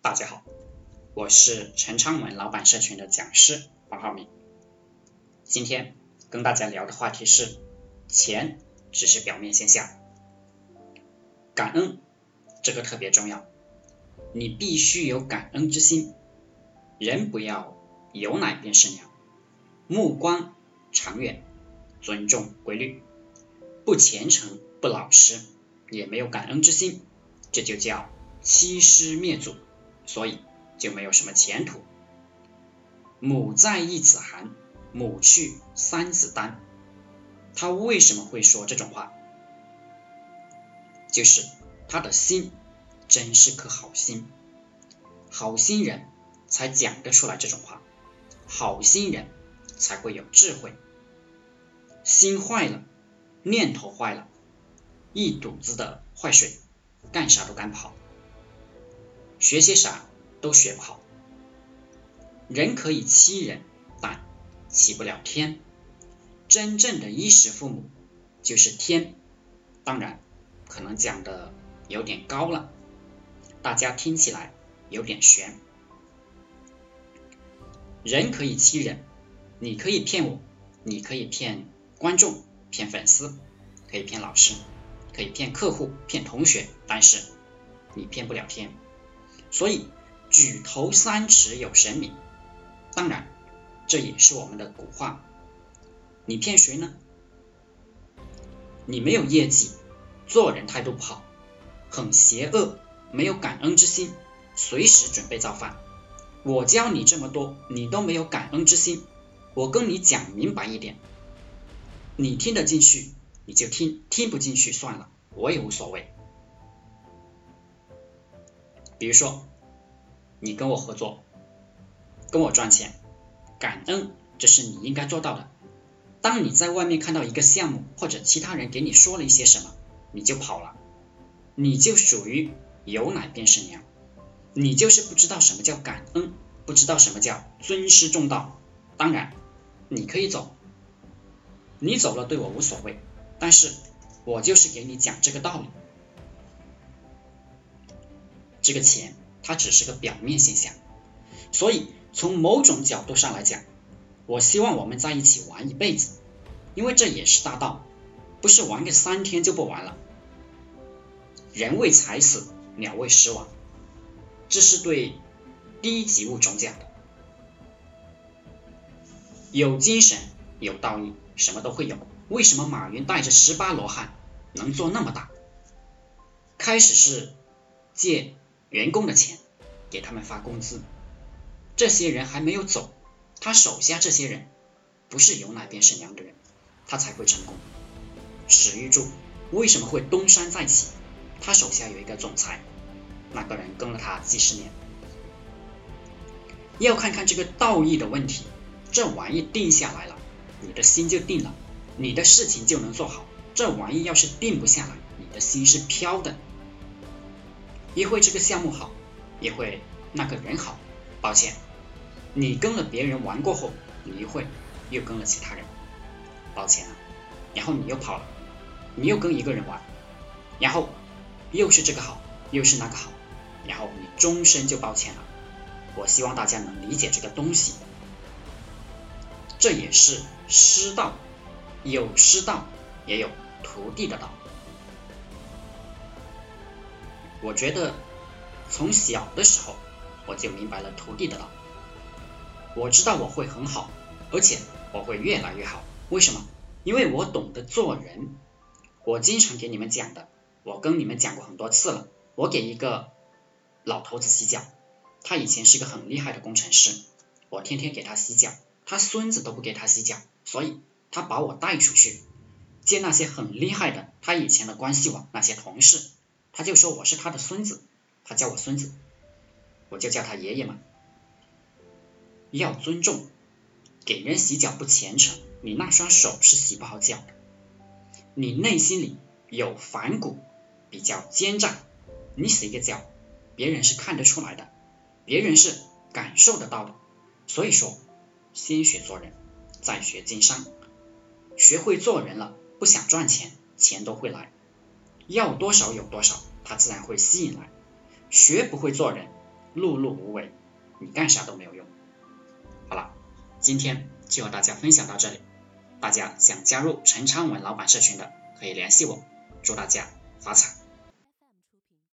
大家好，我是陈昌文老板社群的讲师黄浩明。今天跟大家聊的话题是：钱只是表面现象，感恩这个特别重要，你必须有感恩之心。人不要有奶便是娘，目光长远，尊重规律，不虔诚不老实，也没有感恩之心，这就叫欺师灭祖。所以就没有什么前途。母在一子寒，母去三子丹。他为什么会说这种话？就是他的心真是颗好心，好心人才讲得出来这种话，好心人才会有智慧。心坏了，念头坏了，一肚子的坏水，干啥都干不好。学些啥都学不好，人可以欺人，但欺不了天。真正的衣食父母就是天，当然可能讲的有点高了，大家听起来有点悬。人可以欺人，你可以骗我，你可以骗观众、骗粉丝，可以骗老师，可以骗客户、骗同学，但是你骗不了天。所以，举头三尺有神明。当然，这也是我们的古话。你骗谁呢？你没有业绩，做人态度不好，很邪恶，没有感恩之心，随时准备造反。我教你这么多，你都没有感恩之心。我跟你讲明白一点，你听得进去你就听，听不进去算了，我也无所谓。比如说，你跟我合作，跟我赚钱，感恩这是你应该做到的。当你在外面看到一个项目或者其他人给你说了一些什么，你就跑了，你就属于有奶便是娘，你就是不知道什么叫感恩，不知道什么叫尊师重道。当然，你可以走，你走了对我无所谓，但是我就是给你讲这个道理。这个钱它只是个表面现象，所以从某种角度上来讲，我希望我们在一起玩一辈子，因为这也是大道，不是玩个三天就不玩了。人为财死，鸟为食亡，这是对低级物种讲的。有精神，有道义，什么都会有。为什么马云带着十八罗汉能做那么大？开始是借。员工的钱给他们发工资，这些人还没有走，他手下这些人不是有奶便是娘的人，他才会成功。史玉柱为什么会东山再起？他手下有一个总裁，那个人跟了他几十年。要看看这个道义的问题，这玩意定下来了，你的心就定了，你的事情就能做好。这玩意要是定不下来，你的心是飘的。一会这个项目好，一会那个人好。抱歉，你跟了别人玩过后，你一会又跟了其他人。抱歉啊，然后你又跑了，你又跟一个人玩，然后又是这个好，又是那个好，然后你终身就抱歉了。我希望大家能理解这个东西，这也是师道，有师道也有徒弟的道。我觉得从小的时候我就明白了徒弟的道，我知道我会很好，而且我会越来越好。为什么？因为我懂得做人。我经常给你们讲的，我跟你们讲过很多次了。我给一个老头子洗脚，他以前是个很厉害的工程师，我天天给他洗脚，他孙子都不给他洗脚，所以他把我带出去见那些很厉害的他以前的关系网那些同事。他就说我是他的孙子，他叫我孙子，我就叫他爷爷嘛。要尊重，给人洗脚不虔诚，你那双手是洗不好脚的。你内心里有反骨，比较奸诈，你洗个脚，别人是看得出来的，别人是感受得到的。所以说，先学做人，再学经商。学会做人了，不想赚钱，钱都会来。要多少有多少，他自然会吸引来。学不会做人，碌碌无为，你干啥都没有用。好了，今天就和大家分享到这里。大家想加入陈昌文老板社群的，可以联系我。祝大家发财！